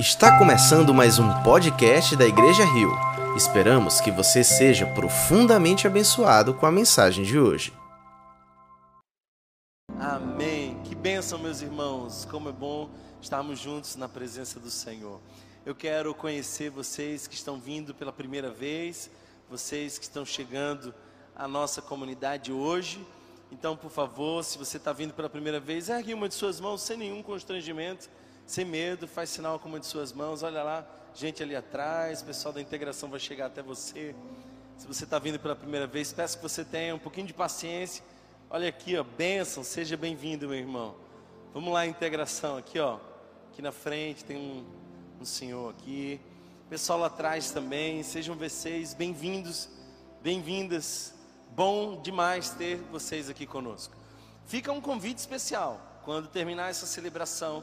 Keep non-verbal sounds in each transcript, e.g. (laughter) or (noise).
Está começando mais um podcast da Igreja Rio. Esperamos que você seja profundamente abençoado com a mensagem de hoje. Amém. Que bênção, meus irmãos. Como é bom estarmos juntos na presença do Senhor. Eu quero conhecer vocês que estão vindo pela primeira vez, vocês que estão chegando à nossa comunidade hoje. Então, por favor, se você está vindo pela primeira vez, ergue uma de suas mãos sem nenhum constrangimento sem medo, faz sinal com uma de suas mãos. Olha lá, gente ali atrás, pessoal da integração vai chegar até você. Se você está vindo pela primeira vez, peço que você tenha um pouquinho de paciência. Olha aqui, ó, bênção, seja bem-vindo, meu irmão. Vamos lá, integração, aqui, ó. Aqui na frente tem um, um senhor aqui. Pessoal lá atrás também, sejam vocês bem-vindos, bem-vindas. Bom demais ter vocês aqui conosco. Fica um convite especial. Quando terminar essa celebração,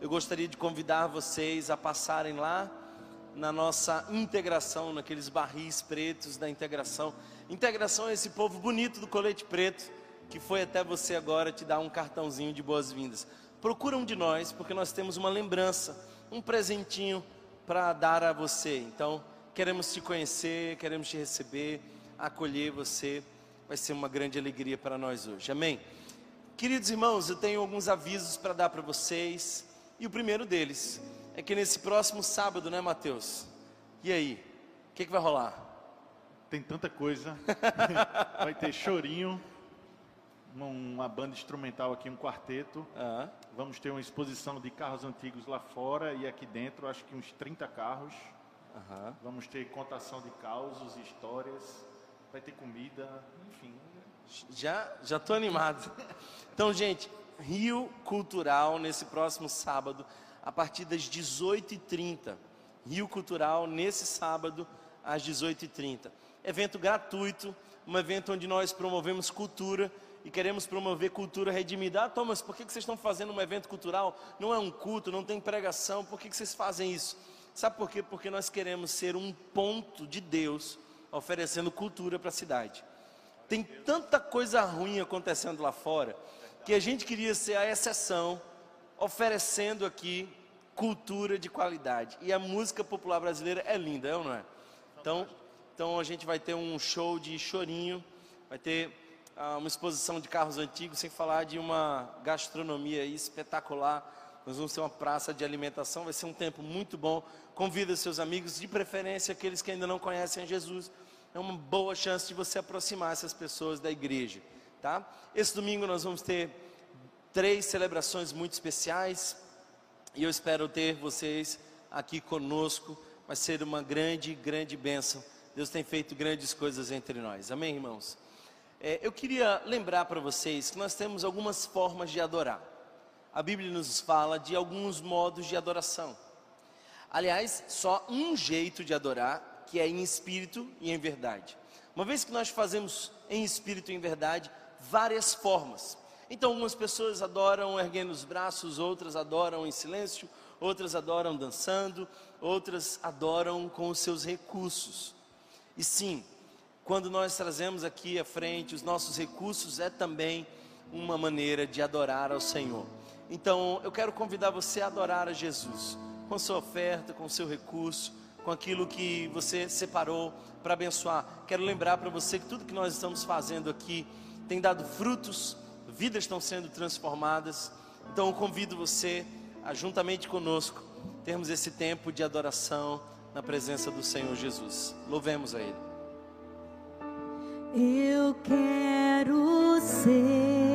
eu gostaria de convidar vocês a passarem lá na nossa integração, naqueles barris pretos da integração. Integração é esse povo bonito do colete preto que foi até você agora te dar um cartãozinho de boas-vindas. Procura um de nós, porque nós temos uma lembrança, um presentinho para dar a você. Então, queremos te conhecer, queremos te receber, acolher você. Vai ser uma grande alegria para nós hoje. Amém? Queridos irmãos, eu tenho alguns avisos para dar para vocês. E o primeiro deles é que nesse próximo sábado, né, Mateus? E aí? O que, que vai rolar? Tem tanta coisa. (laughs) vai ter chorinho, uma banda instrumental aqui, um quarteto. Vamos ter uma exposição de carros antigos lá fora e aqui dentro, acho que uns 30 carros. Vamos ter contação de causos e histórias. Vai ter comida, enfim. Já, já tô animado. Então, gente, Rio Cultural nesse próximo sábado, a partir das 18h30. Rio Cultural nesse sábado, às 18h30. Evento gratuito, um evento onde nós promovemos cultura e queremos promover cultura redimida. Ah, Thomas, por que vocês estão fazendo um evento cultural? Não é um culto, não tem pregação, por que vocês fazem isso? Sabe por quê? Porque nós queremos ser um ponto de Deus oferecendo cultura para a cidade. Tem tanta coisa ruim acontecendo lá fora que a gente queria ser a exceção, oferecendo aqui cultura de qualidade. E a música popular brasileira é linda, é ou não é? Então, então a gente vai ter um show de chorinho, vai ter ah, uma exposição de carros antigos, sem falar de uma gastronomia espetacular. Nós vamos ter uma praça de alimentação, vai ser um tempo muito bom. Convida seus amigos, de preferência aqueles que ainda não conhecem Jesus. É uma boa chance de você aproximar essas pessoas da igreja tá? Esse domingo nós vamos ter três celebrações muito especiais e eu espero ter vocês aqui conosco. Vai ser uma grande, grande bênção. Deus tem feito grandes coisas entre nós. Amém, irmãos? É, eu queria lembrar para vocês que nós temos algumas formas de adorar. A Bíblia nos fala de alguns modos de adoração. Aliás, só um jeito de adorar, que é em espírito e em verdade. Uma vez que nós fazemos em espírito e em verdade, várias formas. Então, algumas pessoas adoram erguendo os braços, outras adoram em silêncio, outras adoram dançando, outras adoram com os seus recursos. E sim, quando nós trazemos aqui à frente os nossos recursos, é também uma maneira de adorar ao Senhor. Então, eu quero convidar você a adorar a Jesus, com sua oferta, com seu recurso, com aquilo que você separou para abençoar. Quero lembrar para você que tudo que nós estamos fazendo aqui tem dado frutos, vidas estão sendo transformadas. Então eu convido você a juntamente conosco termos esse tempo de adoração na presença do Senhor Jesus. Louvemos a Ele. Eu quero ser.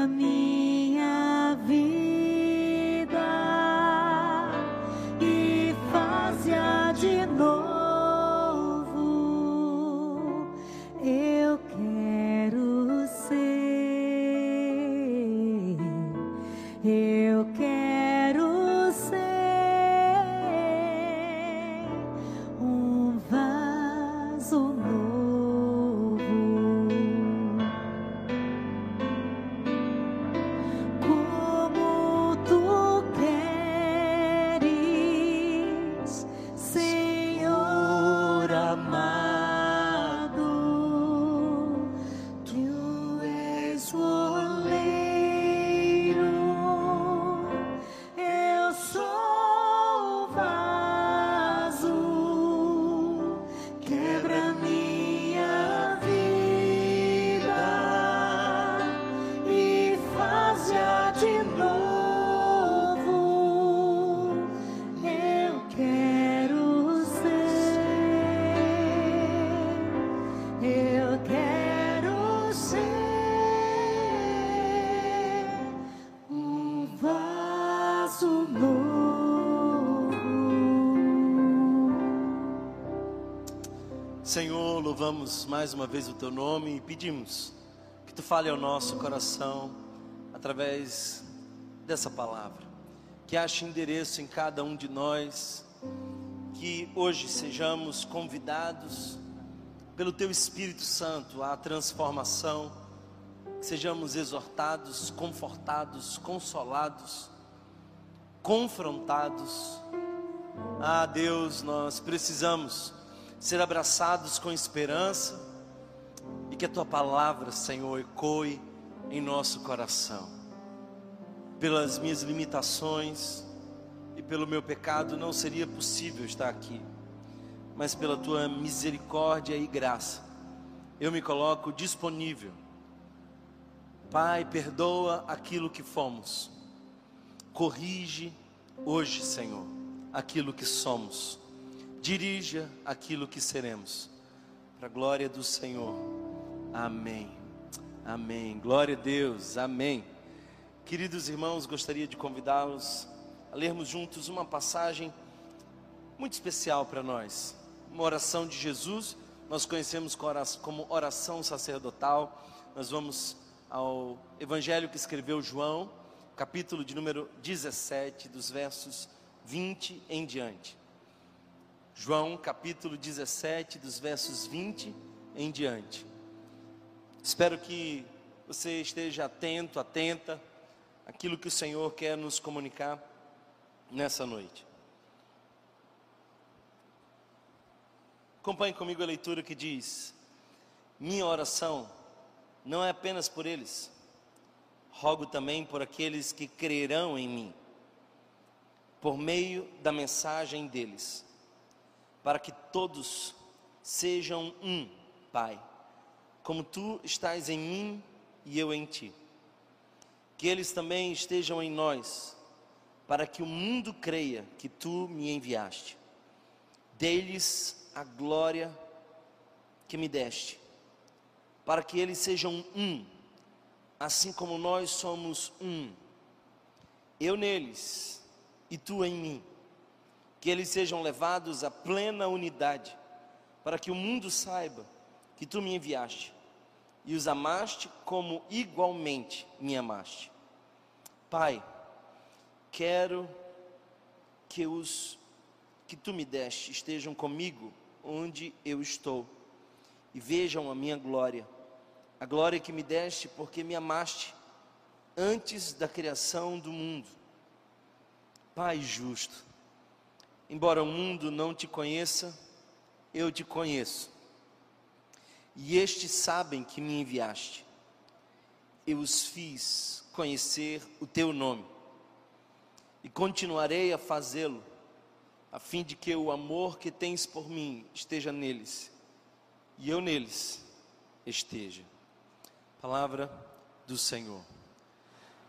마음이 Senhor, louvamos mais uma vez o teu nome e pedimos que tu fale ao nosso coração através dessa palavra, que ache endereço em cada um de nós, que hoje sejamos convidados pelo teu Espírito Santo à transformação, que sejamos exortados, confortados, consolados, confrontados. Ah, Deus, nós precisamos ser abraçados com esperança e que a tua palavra, Senhor, ecoe em nosso coração. Pelas minhas limitações e pelo meu pecado não seria possível estar aqui, mas pela tua misericórdia e graça, eu me coloco disponível. Pai, perdoa aquilo que fomos, corrige hoje, Senhor, aquilo que somos dirija aquilo que seremos. Para a glória do Senhor. Amém. Amém. Glória a Deus. Amém. Queridos irmãos, gostaria de convidá-los a lermos juntos uma passagem muito especial para nós. Uma oração de Jesus, nós conhecemos como oração sacerdotal. Nós vamos ao evangelho que escreveu João, capítulo de número 17, dos versos 20 em diante. João capítulo 17, dos versos 20 em diante. Espero que você esteja atento, atenta àquilo que o Senhor quer nos comunicar nessa noite. Acompanhe comigo a leitura que diz: Minha oração não é apenas por eles, rogo também por aqueles que crerão em mim, por meio da mensagem deles para que todos sejam um, Pai, como tu estás em mim e eu em ti. Que eles também estejam em nós, para que o mundo creia que tu me enviaste. Dê-lhes a glória que me deste, para que eles sejam um, assim como nós somos um. Eu neles e tu em mim que eles sejam levados à plena unidade, para que o mundo saiba que tu me enviaste e os amaste como igualmente me amaste. Pai, quero que os que tu me deste estejam comigo onde eu estou e vejam a minha glória, a glória que me deste porque me amaste antes da criação do mundo. Pai justo, Embora o mundo não te conheça, eu te conheço. E estes sabem que me enviaste. Eu os fiz conhecer o teu nome. E continuarei a fazê-lo, a fim de que o amor que tens por mim esteja neles, e eu neles esteja. Palavra do Senhor.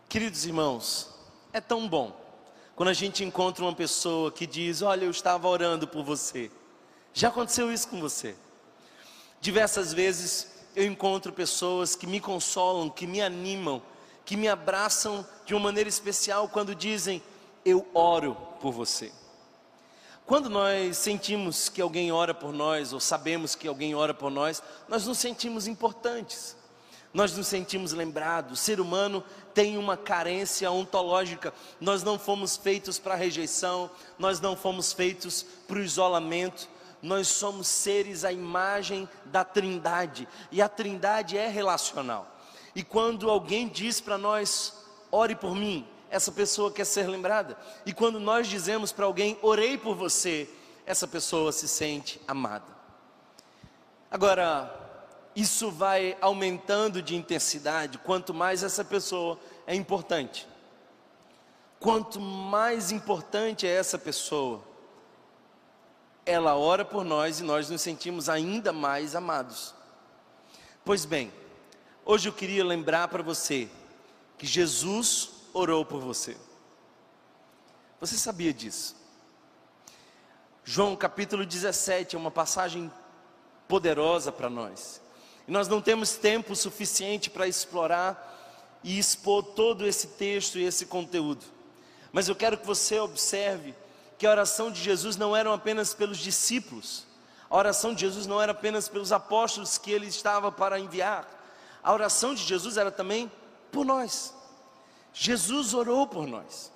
Queridos irmãos, é tão bom quando a gente encontra uma pessoa que diz: Olha, eu estava orando por você. Já aconteceu isso com você? Diversas vezes eu encontro pessoas que me consolam, que me animam, que me abraçam de uma maneira especial quando dizem: Eu oro por você. Quando nós sentimos que alguém ora por nós, ou sabemos que alguém ora por nós, nós nos sentimos importantes nós nos sentimos lembrados. O ser humano tem uma carência ontológica. Nós não fomos feitos para rejeição, nós não fomos feitos para o isolamento. Nós somos seres à imagem da Trindade, e a Trindade é relacional. E quando alguém diz para nós, ore por mim, essa pessoa quer ser lembrada. E quando nós dizemos para alguém, orei por você, essa pessoa se sente amada. Agora, isso vai aumentando de intensidade quanto mais essa pessoa é importante. Quanto mais importante é essa pessoa, ela ora por nós e nós nos sentimos ainda mais amados. Pois bem, hoje eu queria lembrar para você que Jesus orou por você. Você sabia disso? João capítulo 17 é uma passagem poderosa para nós. E nós não temos tempo suficiente para explorar e expor todo esse texto e esse conteúdo. Mas eu quero que você observe que a oração de Jesus não era apenas pelos discípulos. A oração de Jesus não era apenas pelos apóstolos que ele estava para enviar. A oração de Jesus era também por nós. Jesus orou por nós.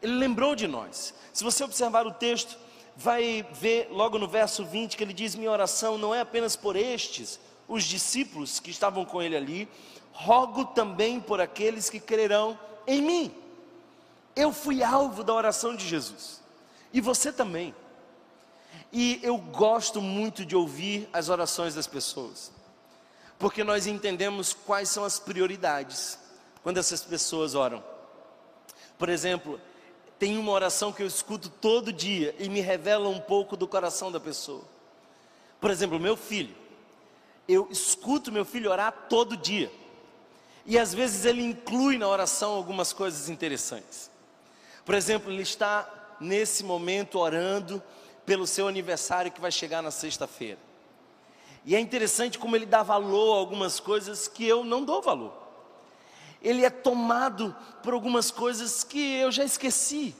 Ele lembrou de nós. Se você observar o texto, vai ver logo no verso 20 que ele diz: Minha oração não é apenas por estes, os discípulos que estavam com ele ali, rogo também por aqueles que crerão em mim. Eu fui alvo da oração de Jesus, e você também. E eu gosto muito de ouvir as orações das pessoas, porque nós entendemos quais são as prioridades quando essas pessoas oram. Por exemplo, tem uma oração que eu escuto todo dia e me revela um pouco do coração da pessoa. Por exemplo, meu filho. Eu escuto meu filho orar todo dia. E às vezes ele inclui na oração algumas coisas interessantes. Por exemplo, ele está nesse momento orando pelo seu aniversário que vai chegar na sexta-feira. E é interessante como ele dá valor a algumas coisas que eu não dou valor ele é tomado por algumas coisas que eu já esqueci.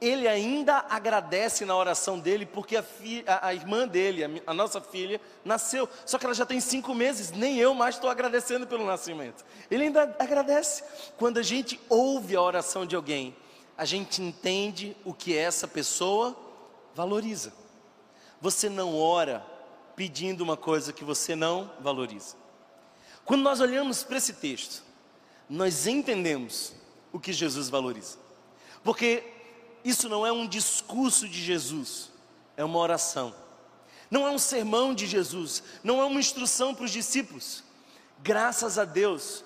Ele ainda agradece na oração dele, porque a, fi, a, a irmã dele, a, a, nossa filha, nasceu. Só que ela já tem cinco meses, nem eu mais estou agradecendo pelo nascimento. Ele ainda agradece. Quando a gente ouve a oração de alguém, a gente entende o que essa pessoa valoriza. Você não ora pedindo uma coisa que você não valoriza. Quando nós olhamos para esse texto, nós entendemos o que Jesus valoriza. Porque isso não é um discurso de Jesus, é uma oração. Não é um sermão de Jesus, não é uma instrução para os discípulos. Graças a Deus,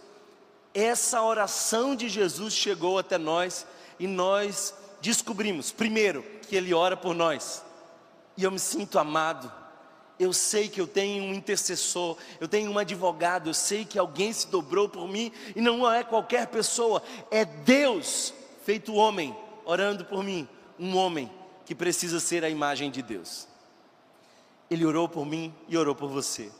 essa oração de Jesus chegou até nós e nós descobrimos, primeiro, que Ele ora por nós, e eu me sinto amado, eu sei que eu tenho um intercessor, eu tenho um advogado, eu sei que alguém se dobrou por mim e não é qualquer pessoa, é Deus feito homem orando por mim, um homem que precisa ser a imagem de Deus. Ele orou por mim e orou por você.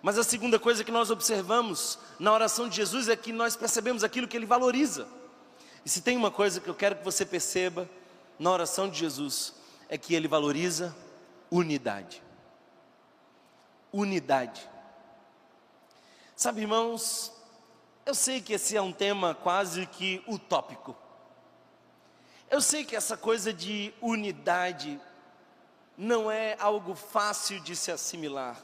Mas a segunda coisa que nós observamos na oração de Jesus é que nós percebemos aquilo que ele valoriza. E se tem uma coisa que eu quero que você perceba na oração de Jesus, é que ele valoriza unidade unidade. Sabe, irmãos, eu sei que esse é um tema quase que utópico. Eu sei que essa coisa de unidade não é algo fácil de se assimilar.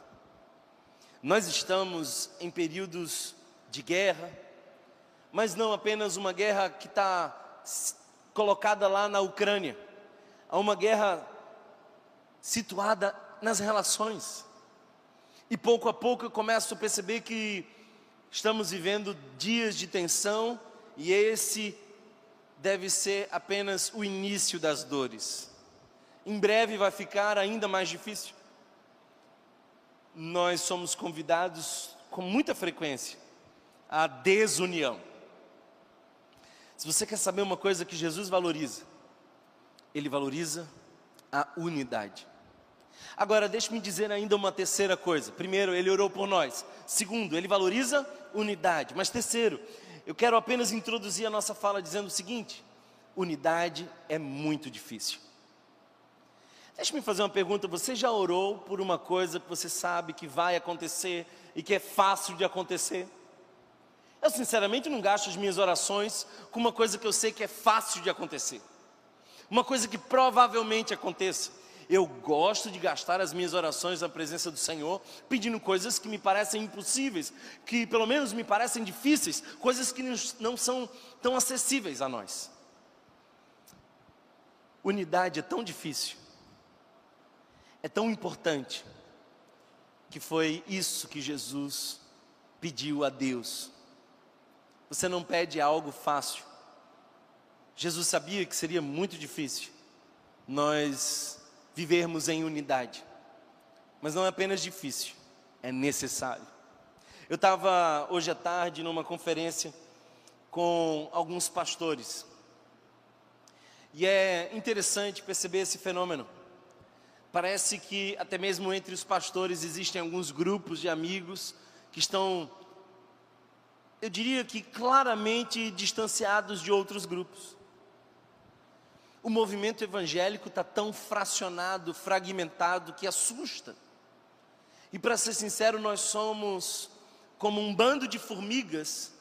Nós estamos em períodos de guerra, mas não apenas uma guerra que está colocada lá na Ucrânia, há uma guerra situada nas relações. E pouco a pouco eu começo a perceber que estamos vivendo dias de tensão e esse deve ser apenas o início das dores. Em breve vai ficar ainda mais difícil. Nós somos convidados com muita frequência à desunião. Se você quer saber uma coisa que Jesus valoriza, ele valoriza a unidade. Agora, deixe-me dizer ainda uma terceira coisa. Primeiro, ele orou por nós. Segundo, ele valoriza unidade. Mas terceiro, eu quero apenas introduzir a nossa fala dizendo o seguinte: unidade é muito difícil. Deixe-me fazer uma pergunta: você já orou por uma coisa que você sabe que vai acontecer e que é fácil de acontecer? Eu sinceramente não gasto as minhas orações com uma coisa que eu sei que é fácil de acontecer. Uma coisa que provavelmente aconteça. Eu gosto de gastar as minhas orações na presença do Senhor, pedindo coisas que me parecem impossíveis, que pelo menos me parecem difíceis, coisas que não são tão acessíveis a nós. Unidade é tão difícil, é tão importante, que foi isso que Jesus pediu a Deus. Você não pede algo fácil. Jesus sabia que seria muito difícil nós vivermos em unidade. Mas não é apenas difícil, é necessário. Eu estava hoje à tarde numa conferência com alguns pastores. E é interessante perceber esse fenômeno. Parece que até mesmo entre os pastores existem alguns grupos de amigos que estão, eu diria que claramente distanciados de outros grupos. O movimento evangélico está tão fracionado, fragmentado, que assusta. E para ser sincero, nós somos como um bando de formigas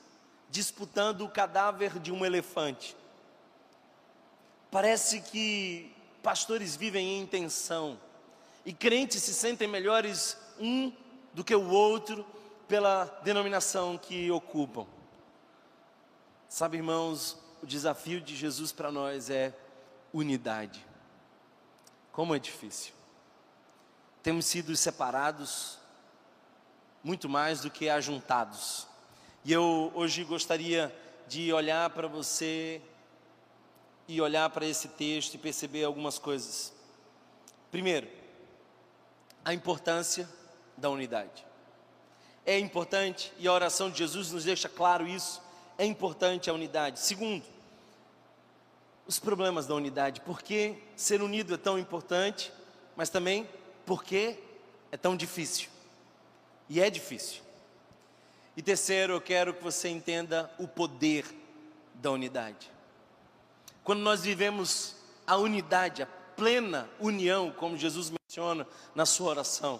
disputando o cadáver de um elefante. Parece que pastores vivem em tensão e crentes se sentem melhores um do que o outro pela denominação que ocupam. Sabe, irmãos, o desafio de Jesus para nós é unidade. Como é difícil. Temos sido separados muito mais do que ajuntados. E eu hoje gostaria de olhar para você e olhar para esse texto e perceber algumas coisas. Primeiro, a importância da unidade. É importante, e a oração de Jesus nos deixa claro isso, é importante a unidade. Segundo, os problemas da unidade. Por que ser unido é tão importante, mas também por que é tão difícil. E é difícil. E terceiro, eu quero que você entenda o poder da unidade. Quando nós vivemos a unidade, a plena união, como Jesus menciona na sua oração,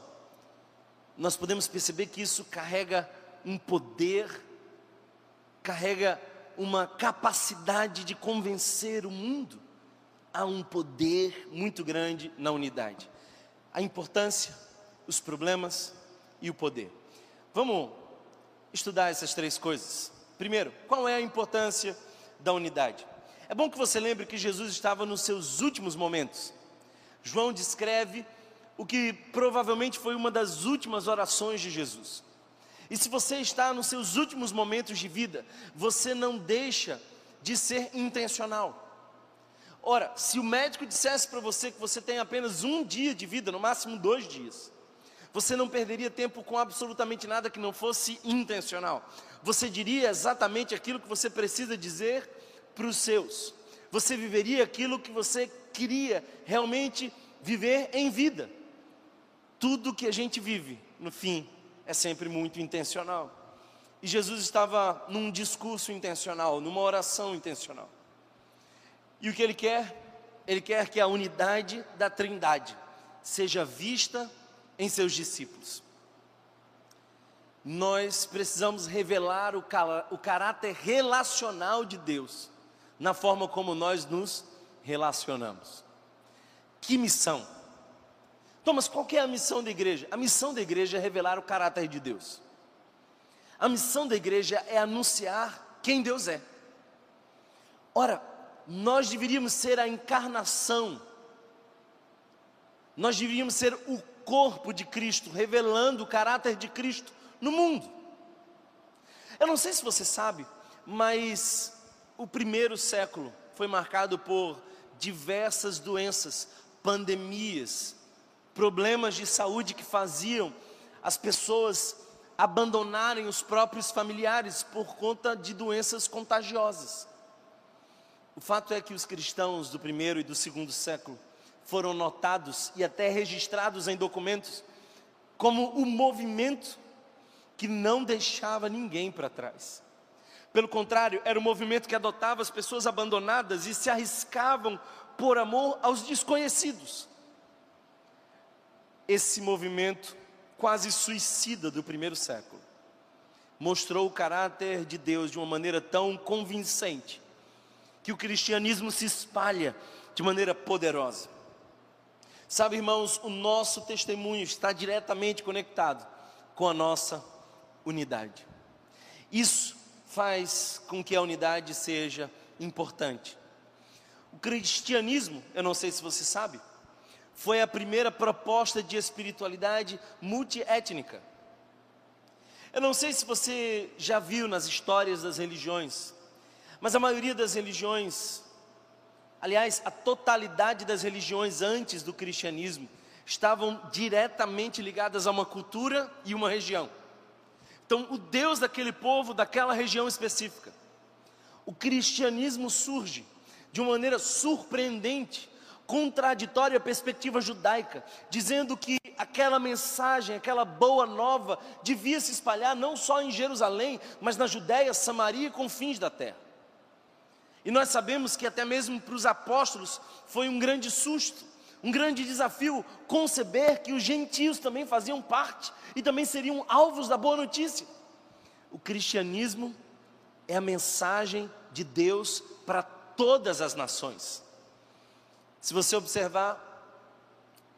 nós podemos perceber que isso carrega um poder, carrega uma capacidade de convencer o mundo a um poder muito grande na unidade. A importância, os problemas e o poder. Vamos estudar essas três coisas. Primeiro, qual é a importância da unidade? É bom que você lembre que Jesus estava nos seus últimos momentos. João descreve o que provavelmente foi uma das últimas orações de Jesus. E se você está nos seus últimos momentos de vida, você não deixa de ser intencional. Ora, se o médico dissesse para você que você tem apenas um dia de vida, no máximo dois dias, você não perderia tempo com absolutamente nada que não fosse intencional. Você diria exatamente aquilo que você precisa dizer para os seus. Você viveria aquilo que você queria realmente viver em vida. Tudo que a gente vive, no fim, é sempre muito intencional. E Jesus estava num discurso intencional, numa oração intencional. E o que ele quer? Ele quer que a unidade da Trindade seja vista em seus discípulos. Nós precisamos revelar o, o caráter relacional de Deus na forma como nós nos relacionamos. Que missão! Thomas, qual é a missão da igreja? A missão da igreja é revelar o caráter de Deus. A missão da igreja é anunciar quem Deus é. Ora, nós deveríamos ser a encarnação, nós deveríamos ser o corpo de Cristo, revelando o caráter de Cristo no mundo. Eu não sei se você sabe, mas o primeiro século foi marcado por diversas doenças, pandemias, problemas de saúde que faziam as pessoas abandonarem os próprios familiares por conta de doenças contagiosas. O fato é que os cristãos do primeiro e do segundo século foram notados e até registrados em documentos como o movimento que não deixava ninguém para trás. Pelo contrário, era um movimento que adotava as pessoas abandonadas e se arriscavam por amor aos desconhecidos esse movimento quase suicida do primeiro século mostrou o caráter de Deus de uma maneira tão convincente que o cristianismo se espalha de maneira poderosa. Sabe, irmãos, o nosso testemunho está diretamente conectado com a nossa unidade. Isso faz com que a unidade seja importante. O cristianismo, eu não sei se você sabe, foi a primeira proposta de espiritualidade multiétnica. Eu não sei se você já viu nas histórias das religiões, mas a maioria das religiões, aliás, a totalidade das religiões antes do cristianismo, estavam diretamente ligadas a uma cultura e uma região. Então, o Deus daquele povo, daquela região específica. O cristianismo surge de uma maneira surpreendente contraditória perspectiva judaica, dizendo que aquela mensagem, aquela boa nova, devia se espalhar não só em Jerusalém, mas na Judéia, Samaria e confins da terra. E nós sabemos que até mesmo para os apóstolos foi um grande susto, um grande desafio conceber que os gentios também faziam parte e também seriam alvos da boa notícia. O cristianismo é a mensagem de Deus para todas as nações. Se você observar,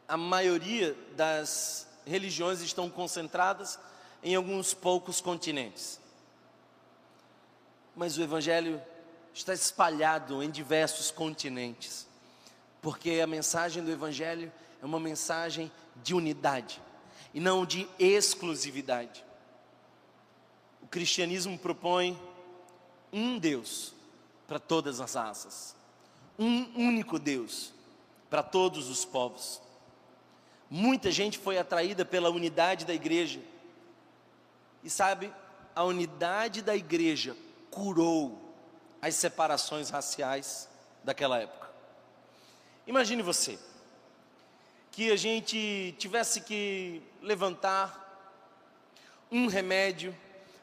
a maioria das religiões estão concentradas em alguns poucos continentes. Mas o Evangelho está espalhado em diversos continentes, porque a mensagem do Evangelho é uma mensagem de unidade e não de exclusividade. O cristianismo propõe um Deus para todas as raças, um único Deus para todos os povos. Muita gente foi atraída pela unidade da igreja, e sabe, a unidade da igreja curou as separações raciais daquela época. Imagine você, que a gente tivesse que levantar um remédio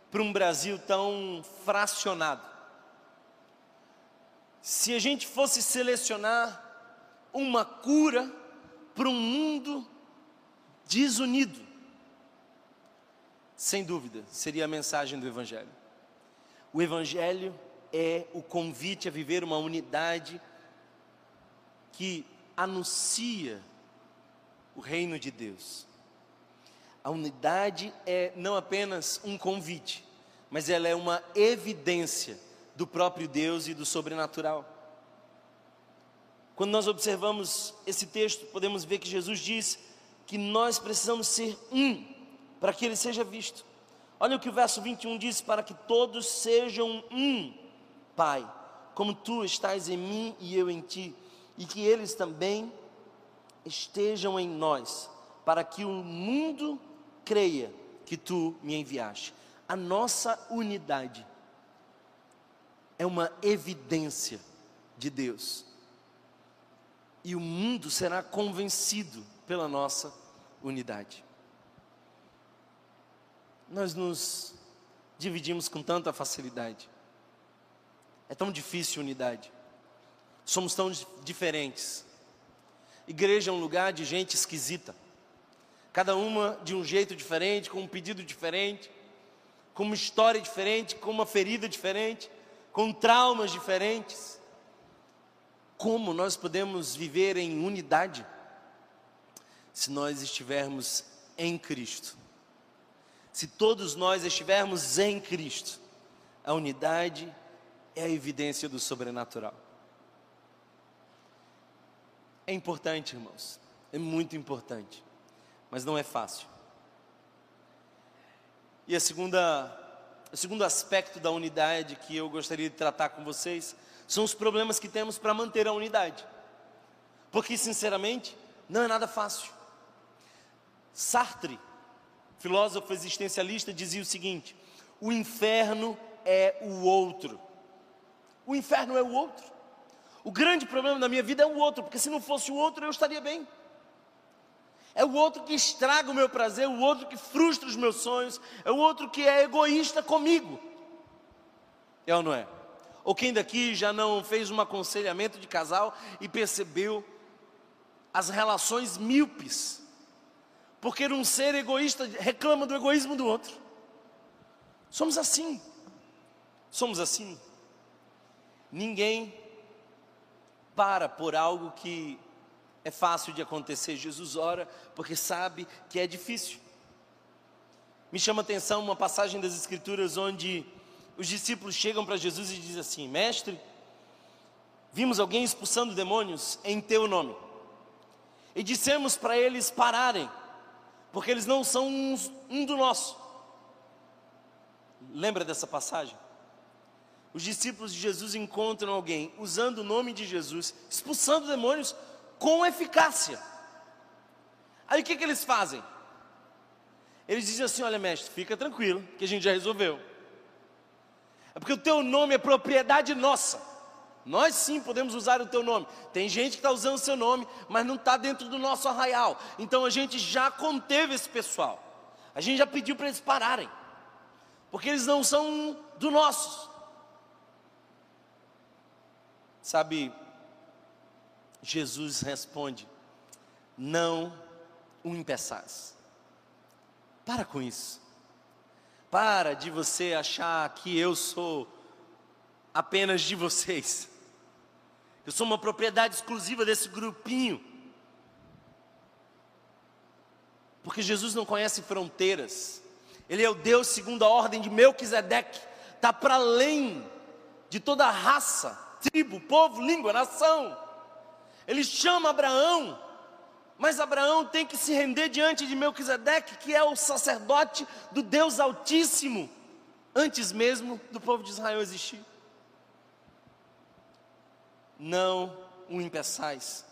para um Brasil tão fracionado. Se a gente fosse selecionar uma cura para um mundo desunido, sem dúvida, seria a mensagem do Evangelho. O Evangelho é o convite a viver uma unidade que anuncia o reino de Deus. A unidade é não apenas um convite, mas ela é uma evidência do próprio Deus e do sobrenatural. Quando nós observamos esse texto, podemos ver que Jesus diz que nós precisamos ser um para que ele seja visto. Olha o que o verso 21 diz: para que todos sejam um Pai, como tu estás em mim e eu em ti, e que eles também estejam em nós, para que o mundo creia que tu me enviaste. A nossa unidade é uma evidência de Deus. E o mundo será convencido pela nossa unidade. Nós nos dividimos com tanta facilidade. É tão difícil unidade. Somos tão diferentes. Igreja é um lugar de gente esquisita. Cada uma de um jeito diferente, com um pedido diferente, com uma história diferente, com uma ferida diferente, com traumas diferentes. Como nós podemos viver em unidade se nós estivermos em Cristo? Se todos nós estivermos em Cristo, a unidade é a evidência do sobrenatural. É importante, irmãos, é muito importante, mas não é fácil. E a segunda, o segundo aspecto da unidade que eu gostaria de tratar com vocês são os problemas que temos para manter a unidade, porque, sinceramente, não é nada fácil. Sartre, filósofo existencialista, dizia o seguinte: o inferno é o outro. O inferno é o outro. O grande problema da minha vida é o outro, porque se não fosse o outro eu estaria bem. É o outro que estraga o meu prazer, é o outro que frustra os meus sonhos, é o outro que é egoísta comigo. É ou não é? Ou quem daqui já não fez um aconselhamento de casal e percebeu as relações míopes? Porque um ser egoísta reclama do egoísmo do outro. Somos assim. Somos assim. Ninguém para por algo que é fácil de acontecer. Jesus ora porque sabe que é difícil. Me chama a atenção uma passagem das Escrituras onde os discípulos chegam para Jesus e dizem assim: Mestre, vimos alguém expulsando demônios em teu nome, e dissemos para eles pararem, porque eles não são um, um do nosso. Lembra dessa passagem? os discípulos de Jesus encontram alguém usando o nome de Jesus, expulsando demônios com eficácia. Aí o que, que eles fazem? Eles dizem assim: Olha, mestre, fica tranquilo, que a gente já resolveu. É porque o teu nome é propriedade nossa. Nós sim podemos usar o teu nome. Tem gente que está usando o seu nome, mas não está dentro do nosso arraial. Então a gente já conteve esse pessoal. A gente já pediu para eles pararem. Porque eles não são do nossos. Sabe, Jesus responde: Não o impeçais. Para com isso. Para de você achar que eu sou apenas de vocês. Eu sou uma propriedade exclusiva desse grupinho. Porque Jesus não conhece fronteiras. Ele é o Deus segundo a ordem de Melquisedeque. Está para além de toda raça, tribo, povo, língua, nação. Ele chama Abraão, mas Abraão tem que se render diante de Melquisedeque, que é o sacerdote do Deus Altíssimo, antes mesmo do povo de Israel existir. Não o impeçais.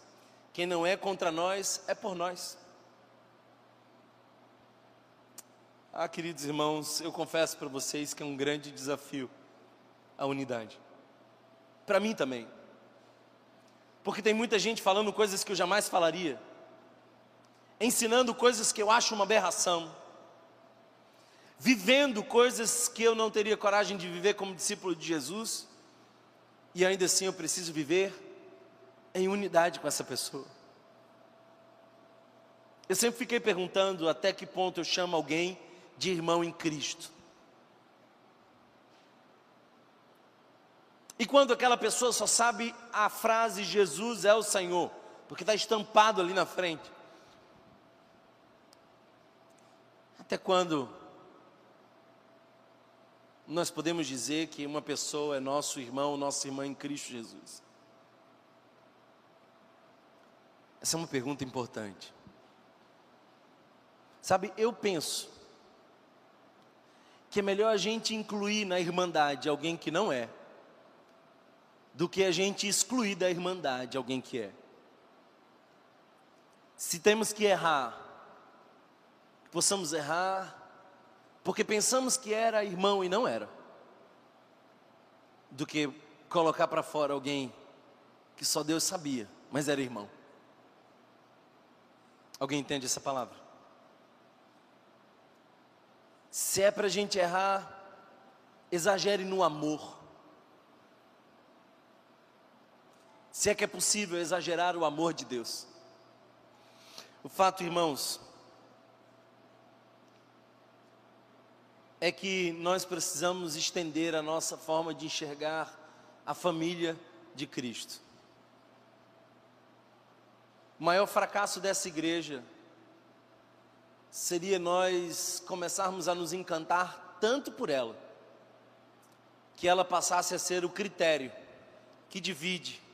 Quem não é contra nós é por nós. Ah, queridos irmãos, eu confesso para vocês que é um grande desafio a unidade. Para mim também. Porque tem muita gente falando coisas que eu jamais falaria, ensinando coisas que eu acho uma aberração, vivendo coisas que eu não teria coragem de viver como discípulo de Jesus, e ainda assim eu preciso viver em unidade com essa pessoa. Eu sempre fiquei perguntando até que ponto eu chamo alguém de irmão em Cristo. E quando aquela pessoa só sabe a frase Jesus é o Senhor, porque está estampado ali na frente. Até quando nós podemos dizer que uma pessoa é nosso irmão, nossa irmã em Cristo Jesus? Essa é uma pergunta importante. Sabe, eu penso que é melhor a gente incluir na irmandade alguém que não é, do que a gente excluir da irmandade alguém que é. Se temos que errar, possamos errar, porque pensamos que era irmão e não era, do que colocar para fora alguém que só Deus sabia, mas era irmão. Alguém entende essa palavra? Se é para a gente errar, exagere no amor. Se é que é possível exagerar o amor de Deus. O fato, irmãos, é que nós precisamos estender a nossa forma de enxergar a família de Cristo. O maior fracasso dessa igreja seria nós começarmos a nos encantar tanto por ela, que ela passasse a ser o critério que divide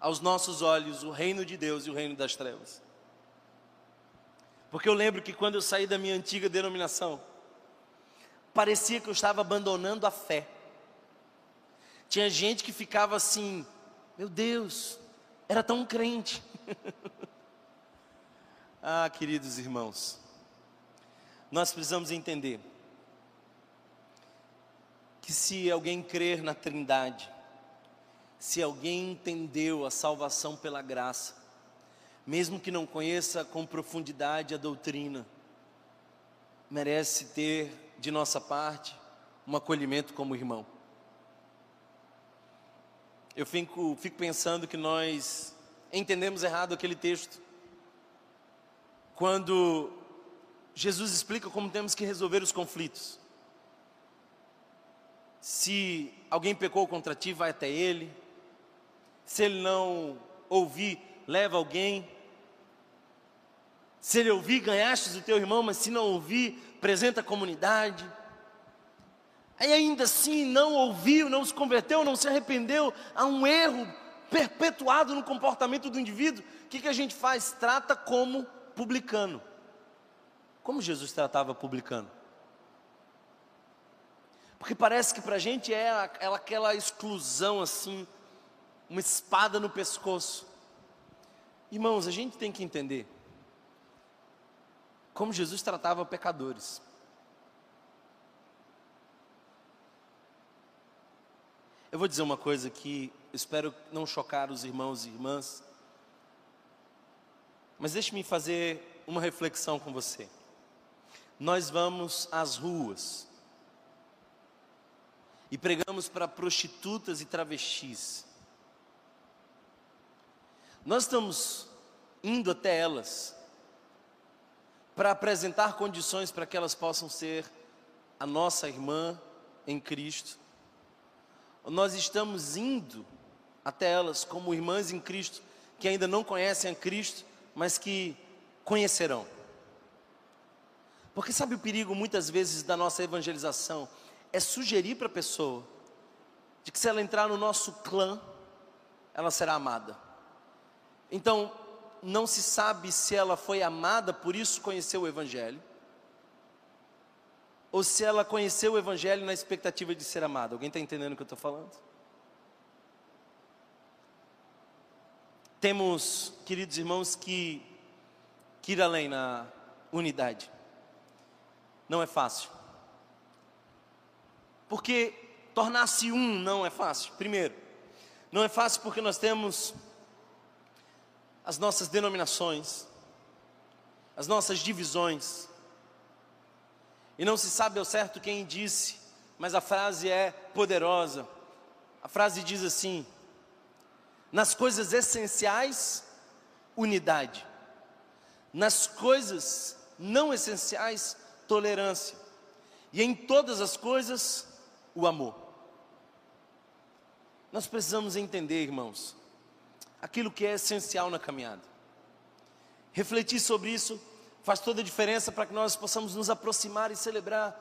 aos nossos olhos o reino de Deus e o reino das trevas. Porque eu lembro que quando eu saí da minha antiga denominação, parecia que eu estava abandonando a fé. Tinha gente que ficava assim, meu Deus, era tão crente. (laughs) ah, queridos irmãos, nós precisamos entender que se alguém crer na Trindade, se alguém entendeu a salvação pela graça, mesmo que não conheça com profundidade a doutrina, merece ter de nossa parte um acolhimento como irmão. Eu fico, fico pensando que nós entendemos errado aquele texto, quando Jesus explica como temos que resolver os conflitos. Se alguém pecou contra ti, vai até ele. Se ele não ouvir, leva alguém. Se ele ouvir, ganhastes o teu irmão, mas se não ouvir, apresenta a comunidade. Aí ainda assim não ouviu, não se converteu, não se arrependeu, há um erro perpetuado no comportamento do indivíduo. O que, que a gente faz? Trata como publicano. Como Jesus tratava publicano? Porque parece que para a gente é aquela exclusão assim, uma espada no pescoço. Irmãos, a gente tem que entender como Jesus tratava pecadores. Eu vou dizer uma coisa que espero não chocar os irmãos e irmãs, mas deixe-me fazer uma reflexão com você nós vamos às ruas e pregamos para prostitutas e travestis. Nós estamos indo até elas para apresentar condições para que elas possam ser a nossa irmã em Cristo. Nós estamos indo até elas como irmãs em Cristo que ainda não conhecem a Cristo, mas que conhecerão. Porque sabe o perigo muitas vezes da nossa evangelização? É sugerir para a pessoa de que se ela entrar no nosso clã, ela será amada. Então, não se sabe se ela foi amada, por isso conheceu o Evangelho, ou se ela conheceu o Evangelho na expectativa de ser amada. Alguém está entendendo o que eu estou falando? Temos, queridos irmãos, que, que ir além na unidade. Não é fácil. Porque tornar-se um não é fácil. Primeiro, não é fácil porque nós temos as nossas denominações, as nossas divisões. E não se sabe ao certo quem disse, mas a frase é poderosa. A frase diz assim: nas coisas essenciais, unidade. Nas coisas não essenciais, tolerância. E em todas as coisas, o amor. Nós precisamos entender, irmãos, aquilo que é essencial na caminhada. Refletir sobre isso faz toda a diferença para que nós possamos nos aproximar e celebrar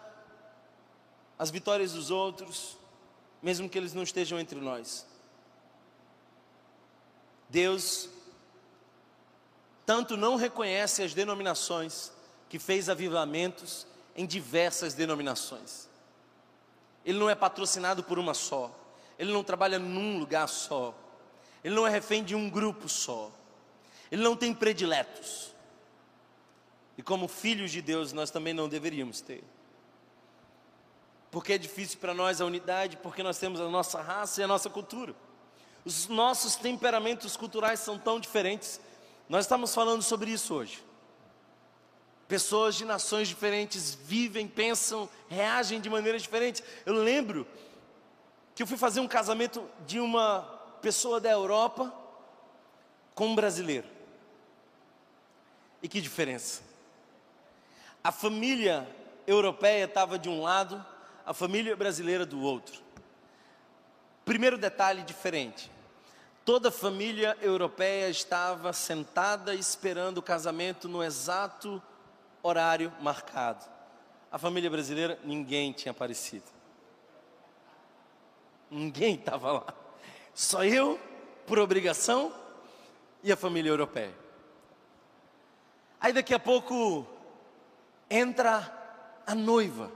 as vitórias dos outros, mesmo que eles não estejam entre nós. Deus tanto não reconhece as denominações que fez avivamentos em diversas denominações. Ele não é patrocinado por uma só. Ele não trabalha num lugar só. Ele não é refém de um grupo só. Ele não tem prediletos. E como filhos de Deus, nós também não deveríamos ter. Porque é difícil para nós a unidade, porque nós temos a nossa raça e a nossa cultura. Os nossos temperamentos culturais são tão diferentes. Nós estamos falando sobre isso hoje. Pessoas de nações diferentes vivem, pensam, reagem de maneiras diferentes. Eu lembro que eu fui fazer um casamento de uma pessoa da Europa com um brasileiro. E que diferença. A família europeia estava de um lado, a família brasileira do outro. Primeiro detalhe diferente. Toda a família europeia estava sentada esperando o casamento no exato horário marcado. A família brasileira, ninguém tinha aparecido. Ninguém estava lá. Só eu, por obrigação, e a família europeia. Aí daqui a pouco entra a noiva.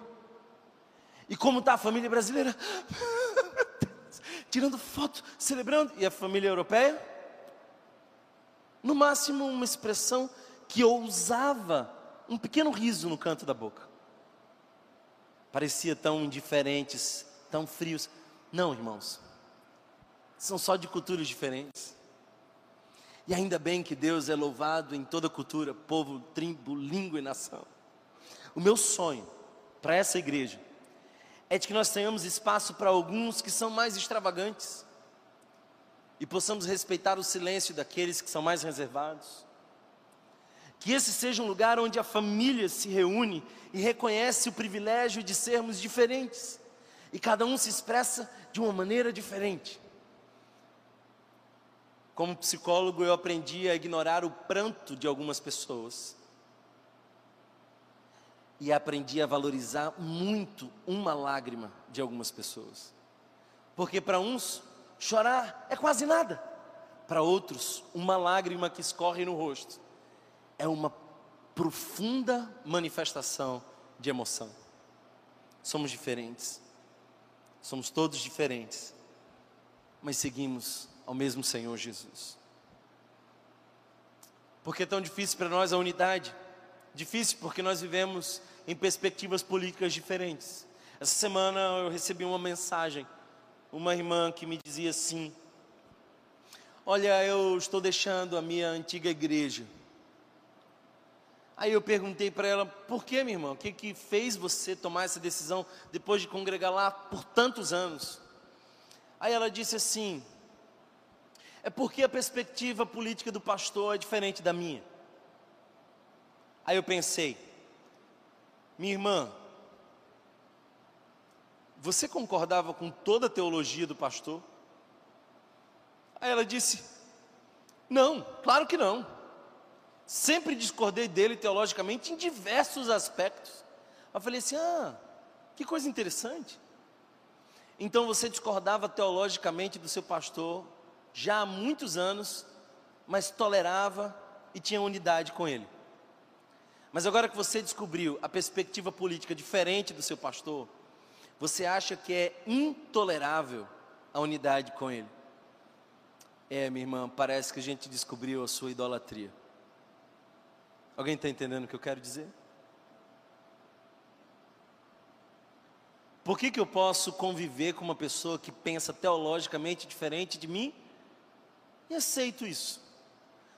E como está a família brasileira? (laughs) Tirando foto, celebrando. E a família europeia? No máximo, uma expressão que ousava um pequeno riso no canto da boca. Parecia tão indiferentes, tão frios. Não, irmãos são só de culturas diferentes. E ainda bem que Deus é louvado em toda cultura, povo, tribo, língua e nação. O meu sonho para essa igreja é de que nós tenhamos espaço para alguns que são mais extravagantes e possamos respeitar o silêncio daqueles que são mais reservados. Que esse seja um lugar onde a família se reúne e reconhece o privilégio de sermos diferentes e cada um se expressa de uma maneira diferente. Como psicólogo, eu aprendi a ignorar o pranto de algumas pessoas. E aprendi a valorizar muito uma lágrima de algumas pessoas. Porque para uns, chorar é quase nada. Para outros, uma lágrima que escorre no rosto é uma profunda manifestação de emoção. Somos diferentes. Somos todos diferentes. Mas seguimos ao mesmo Senhor Jesus. Por que é tão difícil para nós a unidade? Difícil porque nós vivemos em perspectivas políticas diferentes. Essa semana eu recebi uma mensagem, uma irmã que me dizia assim: Olha, eu estou deixando a minha antiga igreja. Aí eu perguntei para ela: Por que, minha irmã? O que, que fez você tomar essa decisão depois de congregar lá por tantos anos? Aí ela disse assim: É porque a perspectiva política do pastor é diferente da minha. Aí eu pensei, minha irmã, você concordava com toda a teologia do pastor? Aí ela disse: Não, claro que não. Sempre discordei dele teologicamente em diversos aspectos. Eu falei assim: Ah, que coisa interessante. Então você discordava teologicamente do seu pastor já há muitos anos, mas tolerava e tinha unidade com ele. Mas agora que você descobriu a perspectiva política diferente do seu pastor, você acha que é intolerável a unidade com ele. É, minha irmã, parece que a gente descobriu a sua idolatria. Alguém está entendendo o que eu quero dizer? Por que, que eu posso conviver com uma pessoa que pensa teologicamente diferente de mim e aceito isso?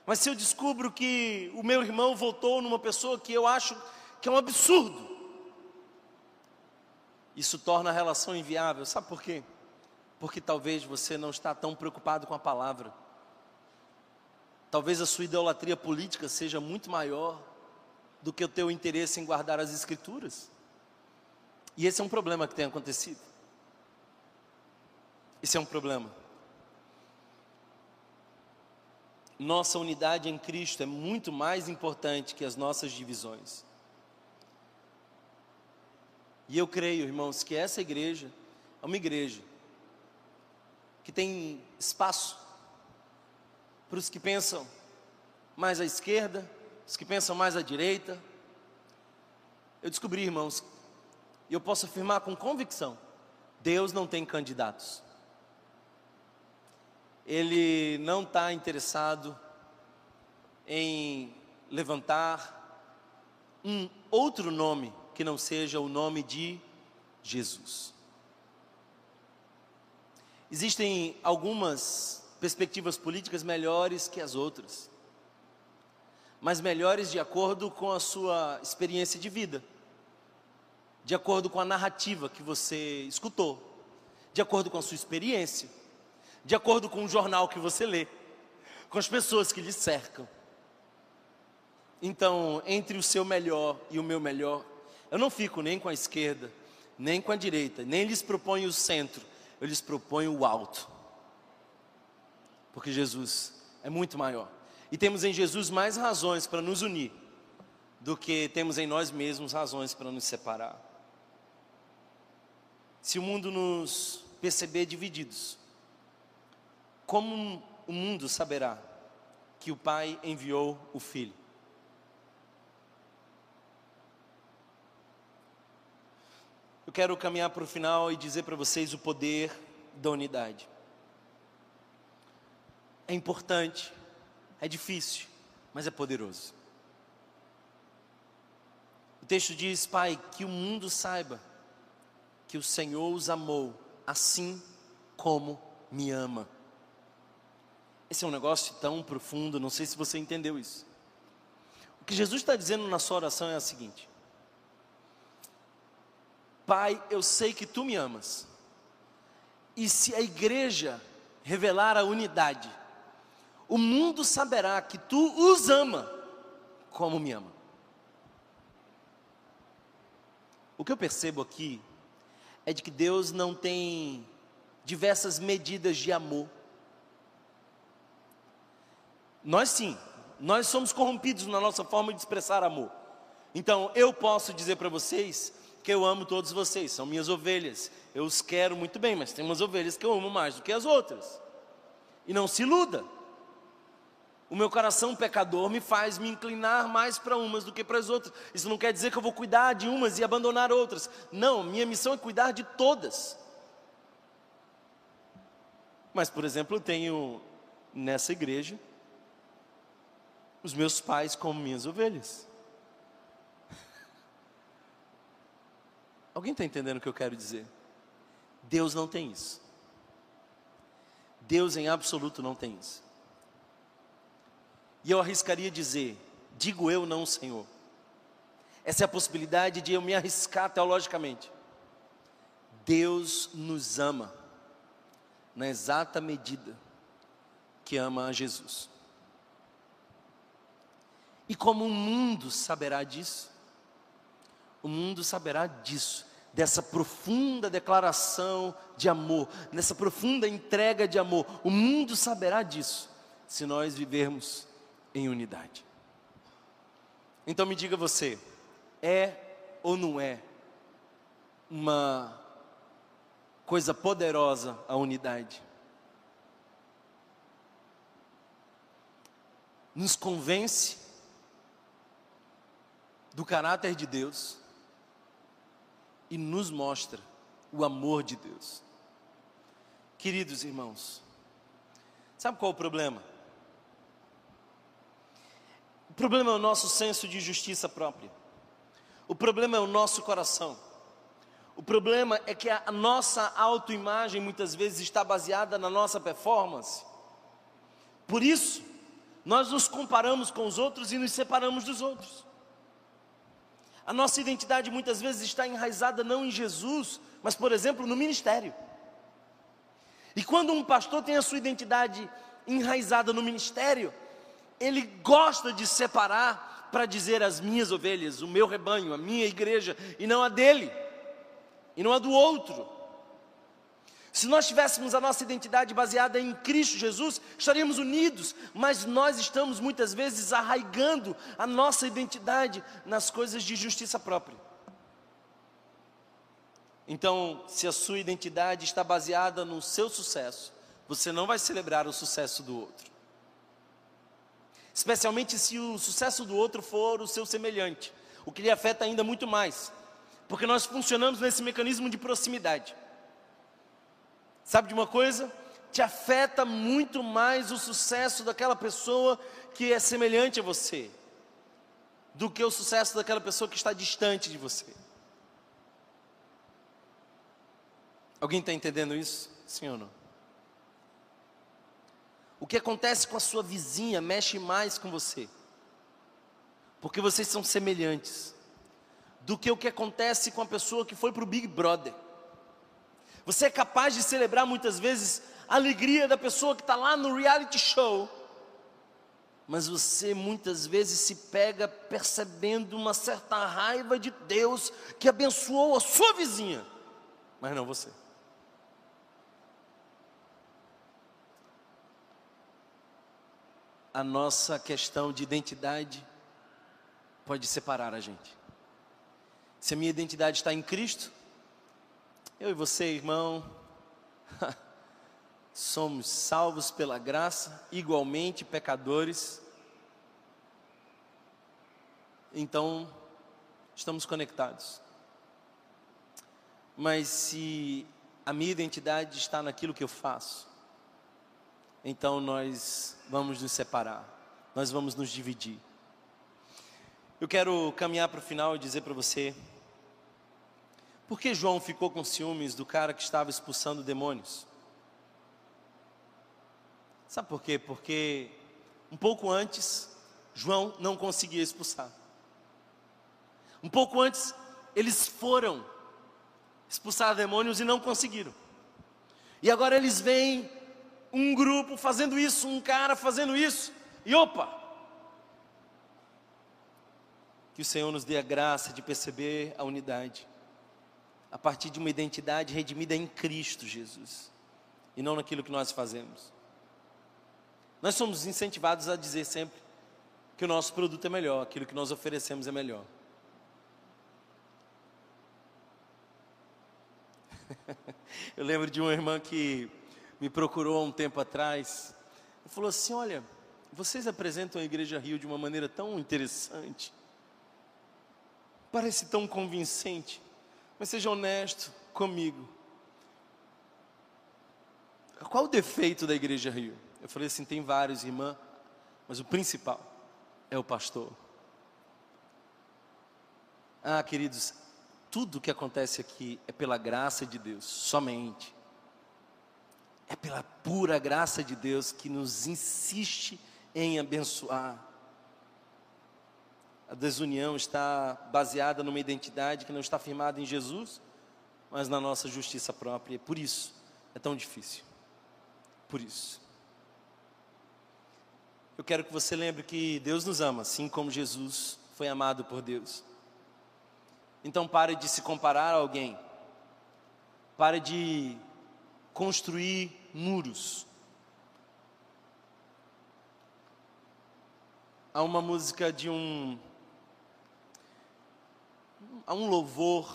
Mas se eu descubro que o meu irmão voltou numa pessoa que eu acho que é um absurdo, isso torna a relação inviável. Sabe por quê? Porque talvez você não está tão preocupado com a palavra. Talvez a sua idolatria política seja muito maior do que o teu interesse em guardar as escrituras. E esse é um problema que tem acontecido. Esse é um problema. Nossa unidade em Cristo é muito mais importante que as nossas divisões. E eu creio, irmãos, que essa igreja é uma igreja que tem espaço para os que pensam mais à esquerda, os que pensam mais à direita. Eu descobri, irmãos, e eu posso afirmar com convicção: Deus não tem candidatos. Ele não está interessado em levantar um outro nome que não seja o nome de Jesus. Existem algumas perspectivas políticas melhores que as outras, mas melhores de acordo com a sua experiência de vida, de acordo com a narrativa que você escutou, de acordo com a sua experiência, de acordo com o jornal que você lê, com as pessoas que lhe cercam. Então, entre o seu melhor e o meu melhor, eu não fico nem com a esquerda, nem com a direita, nem lhes proponho o centro, eu lhes proponho o alto. Porque Jesus é muito maior. E temos em Jesus mais razões para nos unir do que temos em nós mesmos razões para nos separar. Se o mundo nos perceber divididos, como o mundo saberá que o Pai enviou o Filho? Eu quero caminhar para o final e dizer para vocês o poder da unidade. É importante, é difícil, mas é poderoso. O texto diz, Pai, que o mundo saiba que o Senhor os amou assim como me ama. Esse é um negócio tão profundo, não sei se você entendeu isso. O que Jesus está dizendo na sua oração é o seguinte: Pai, eu sei que tu me amas. E se a igreja revelar a unidade, o mundo saberá que tu os ama como me ama. O que eu percebo aqui é de que Deus não tem diversas medidas de amor. Nós sim, nós somos corrompidos na nossa forma de expressar amor. Então, eu posso dizer para vocês que eu amo todos vocês, são minhas ovelhas. Eu os quero muito bem, mas tem umas ovelhas que eu amo mais do que as outras. E não se iluda. O meu coração pecador me faz me inclinar mais para umas do que para as outras. Isso não quer dizer que eu vou cuidar de umas e abandonar outras. Não, minha missão é cuidar de todas. Mas, por exemplo, eu tenho nessa igreja os meus pais como minhas ovelhas. (laughs) Alguém está entendendo o que eu quero dizer? Deus não tem isso. Deus em absoluto não tem isso. E eu arriscaria dizer: digo eu não, Senhor. Essa é a possibilidade de eu me arriscar teologicamente. Deus nos ama na exata medida que ama a Jesus. E como o mundo saberá disso? O mundo saberá disso, dessa profunda declaração de amor, nessa profunda entrega de amor. O mundo saberá disso se nós vivermos em unidade. Então me diga você, é ou não é uma coisa poderosa a unidade? Nos convence do caráter de Deus e nos mostra o amor de Deus. Queridos irmãos, sabe qual é o problema? O problema é o nosso senso de justiça própria. O problema é o nosso coração. O problema é que a nossa autoimagem muitas vezes está baseada na nossa performance. Por isso, nós nos comparamos com os outros e nos separamos dos outros. A nossa identidade muitas vezes está enraizada não em Jesus, mas, por exemplo, no ministério. E quando um pastor tem a sua identidade enraizada no ministério, ele gosta de separar para dizer as minhas ovelhas, o meu rebanho, a minha igreja, e não a dele, e não a do outro. Se nós tivéssemos a nossa identidade baseada em Cristo Jesus, estaríamos unidos, mas nós estamos muitas vezes arraigando a nossa identidade nas coisas de justiça própria. Então, se a sua identidade está baseada no seu sucesso, você não vai celebrar o sucesso do outro. Especialmente se o sucesso do outro for o seu semelhante, o que lhe afeta ainda muito mais, porque nós funcionamos nesse mecanismo de proximidade. Sabe de uma coisa? Te afeta muito mais o sucesso daquela pessoa que é semelhante a você, do que o sucesso daquela pessoa que está distante de você. Alguém está entendendo isso? Sim ou não? O que acontece com a sua vizinha mexe mais com você, porque vocês são semelhantes, do que o que acontece com a pessoa que foi para o Big Brother. Você é capaz de celebrar muitas vezes a alegria da pessoa que está lá no reality show, mas você muitas vezes se pega percebendo uma certa raiva de Deus que abençoou a sua vizinha, mas não você. A nossa questão de identidade pode separar a gente. Se a minha identidade está em Cristo, eu e você, irmão, (laughs) somos salvos pela graça, igualmente pecadores. Então, estamos conectados. Mas se a minha identidade está naquilo que eu faço, então nós vamos nos separar, nós vamos nos dividir. Eu quero caminhar para o final e dizer para você por que João ficou com ciúmes do cara que estava expulsando demônios? Sabe por quê? Porque um pouco antes, João não conseguia expulsar. Um pouco antes, eles foram expulsar demônios e não conseguiram. E agora eles veem um grupo fazendo isso, um cara fazendo isso, e opa! Que o Senhor nos dê a graça de perceber a unidade a partir de uma identidade redimida em Cristo Jesus e não naquilo que nós fazemos. Nós somos incentivados a dizer sempre que o nosso produto é melhor, aquilo que nós oferecemos é melhor. (laughs) Eu lembro de uma irmã que me procurou há um tempo atrás e falou assim: Olha, vocês apresentam a Igreja Rio de uma maneira tão interessante, parece tão convincente. Mas seja honesto comigo. Qual o defeito da Igreja Rio? Eu falei assim: tem vários, irmã, mas o principal é o pastor. Ah, queridos, tudo que acontece aqui é pela graça de Deus, somente. É pela pura graça de Deus que nos insiste em abençoar. A desunião está baseada numa identidade que não está firmada em Jesus, mas na nossa justiça própria. Por isso é tão difícil. Por isso. Eu quero que você lembre que Deus nos ama, assim como Jesus foi amado por Deus. Então pare de se comparar a alguém. Pare de construir muros. Há uma música de um há um louvor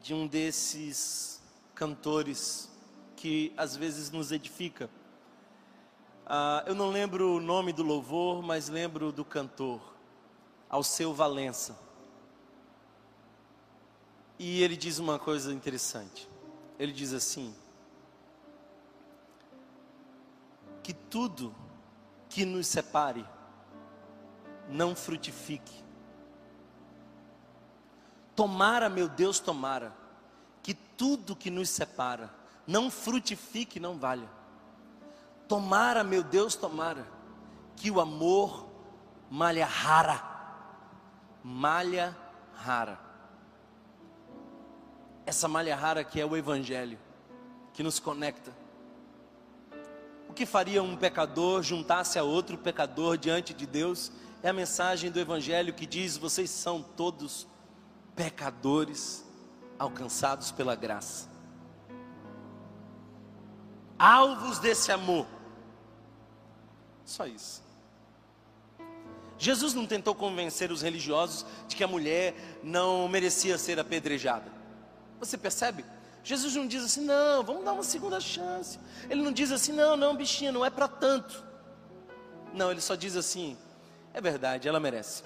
de um desses cantores que às vezes nos edifica. Ah, eu não lembro o nome do louvor, mas lembro do cantor, Alceu Valença. E ele diz uma coisa interessante. Ele diz assim: que tudo que nos separe não frutifique. Tomara, meu Deus, tomara, que tudo que nos separa não frutifique, não valha. Tomara, meu Deus, tomara, que o amor malha rara, malha rara essa malha rara que é o Evangelho, que nos conecta. O que faria um pecador juntar-se a outro pecador diante de Deus? É a mensagem do Evangelho que diz: vocês são todos pecadores alcançados pela graça, alvos desse amor. Só isso. Jesus não tentou convencer os religiosos de que a mulher não merecia ser apedrejada. Você percebe? Jesus não diz assim, não, vamos dar uma segunda chance. Ele não diz assim, não, não, bichinha, não é para tanto. Não, ele só diz assim, é verdade, ela merece.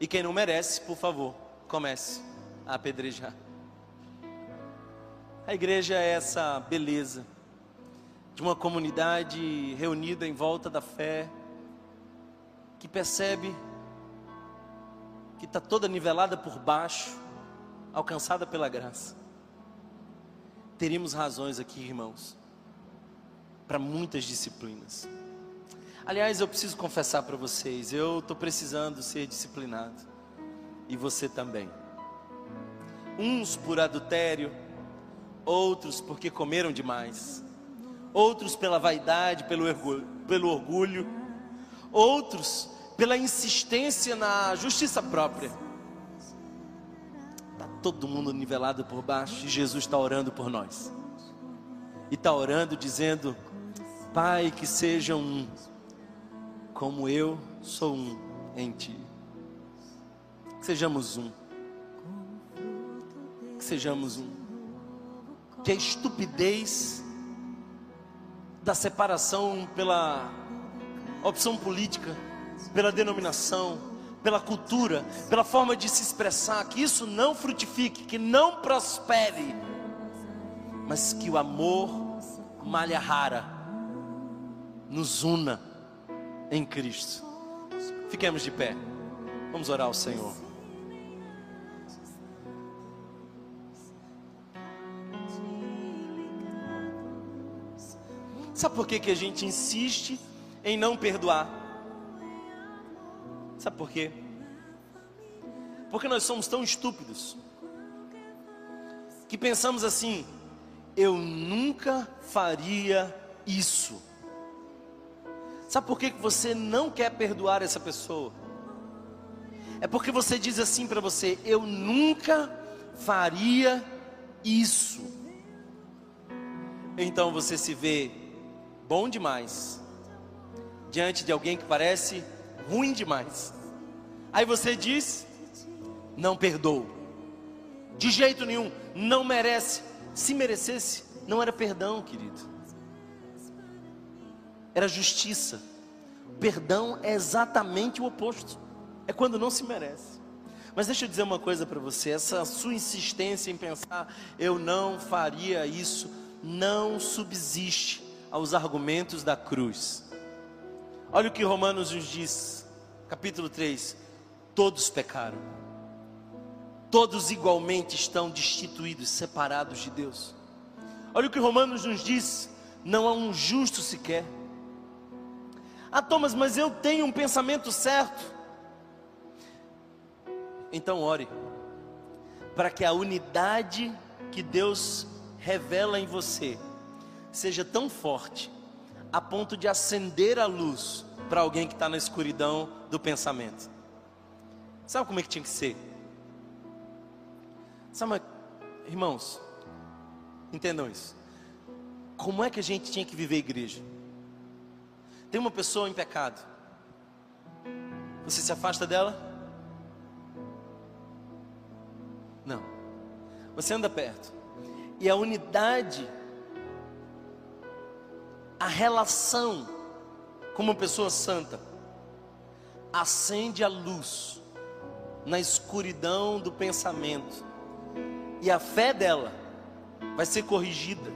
E quem não merece, por favor, comece a apedrejar. A igreja é essa beleza de uma comunidade reunida em volta da fé, que percebe que está toda nivelada por baixo, alcançada pela graça. Teríamos razões aqui, irmãos, para muitas disciplinas. Aliás, eu preciso confessar para vocês, eu estou precisando ser disciplinado, e você também. Uns por adultério, outros porque comeram demais, outros pela vaidade, pelo orgulho, pelo orgulho outros pela insistência na justiça própria todo mundo nivelado por baixo e Jesus está orando por nós. E está orando dizendo: Pai, que sejam um, como eu sou um em Ti. Sejamos um. Que sejamos um. Que a estupidez da separação pela opção política, pela denominação, pela cultura, pela forma de se expressar, que isso não frutifique, que não prospere, mas que o amor malha rara nos una em Cristo. Fiquemos de pé, vamos orar ao Senhor. Sabe por que, que a gente insiste em não perdoar? Sabe por quê? Porque nós somos tão estúpidos que pensamos assim: eu nunca faria isso. Sabe por que você não quer perdoar essa pessoa? É porque você diz assim para você: eu nunca faria isso. Então você se vê bom demais diante de alguém que parece ruim demais. Aí você diz: não perdoou. De jeito nenhum, não merece. Se merecesse, não era perdão, querido. Era justiça. Perdão é exatamente o oposto. É quando não se merece. Mas deixa eu dizer uma coisa para você: essa sua insistência em pensar, eu não faria isso, não subsiste aos argumentos da cruz. Olha o que Romanos nos diz, capítulo 3: todos pecaram, todos igualmente estão destituídos, separados de Deus. Olha o que Romanos nos diz: não há um justo sequer. Ah, Thomas, mas eu tenho um pensamento certo. Então ore, para que a unidade que Deus revela em você seja tão forte a ponto de acender a luz para alguém que está na escuridão do pensamento. Sabe como é que tinha que ser? Sabe, irmãos, entendam isso. Como é que a gente tinha que viver a igreja? Tem uma pessoa em pecado. Você se afasta dela? Não. Você anda perto. E a unidade, a relação com uma pessoa santa, acende a luz na escuridão do pensamento. E a fé dela vai ser corrigida,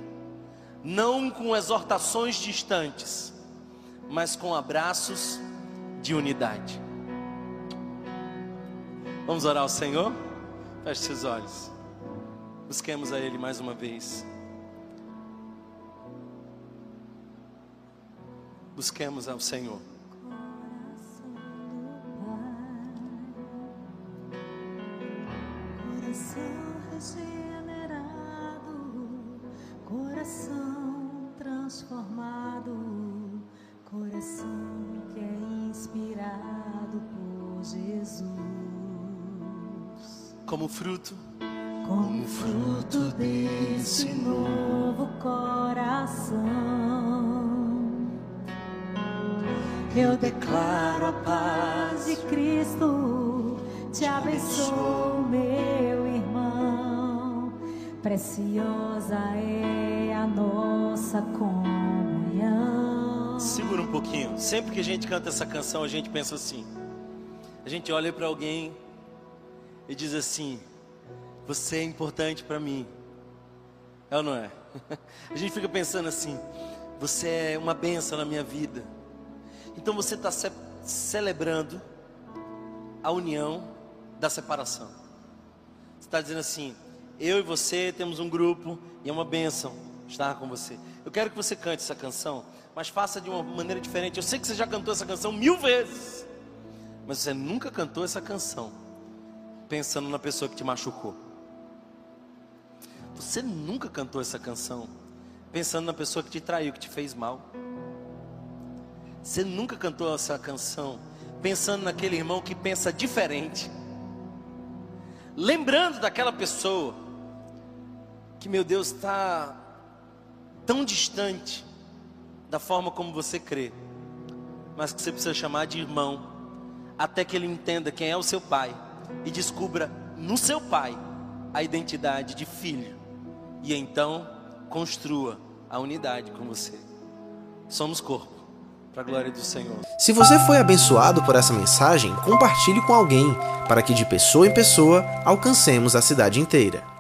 não com exortações distantes, mas com abraços de unidade. Vamos orar ao Senhor? Feche seus olhos. Busquemos a Ele mais uma vez. Busquemos ao Senhor. Coração regenerado, coração transformado, coração que é inspirado por Jesus. Como fruto, Como fruto desse novo coração, eu declaro a paz de Cristo. Te abençoo, meu irmão. Preciosa é a nossa comunhão. segura um pouquinho. Sempre que a gente canta essa canção, a gente pensa assim. A gente olha para alguém e diz assim: Você é importante para mim. É ou não é? (laughs) A gente fica pensando assim: Você é uma benção na minha vida. Então você está ce celebrando a união da separação. Você está dizendo assim: Eu e você temos um grupo e é uma benção estar com você. Eu quero que você cante essa canção, mas faça de uma maneira diferente. Eu sei que você já cantou essa canção mil vezes, mas você nunca cantou essa canção pensando na pessoa que te machucou. Você nunca cantou essa canção pensando na pessoa que te traiu, que te fez mal. Você nunca cantou essa canção pensando naquele irmão que pensa diferente. Lembrando daquela pessoa que, meu Deus, está tão distante da forma como você crê, mas que você precisa chamar de irmão, até que ele entenda quem é o seu pai e descubra no seu pai a identidade de filho, e então construa a unidade com você. Somos corpo, para a glória do Senhor. Se você foi abençoado por essa mensagem, compartilhe com alguém, para que de pessoa em pessoa alcancemos a cidade inteira.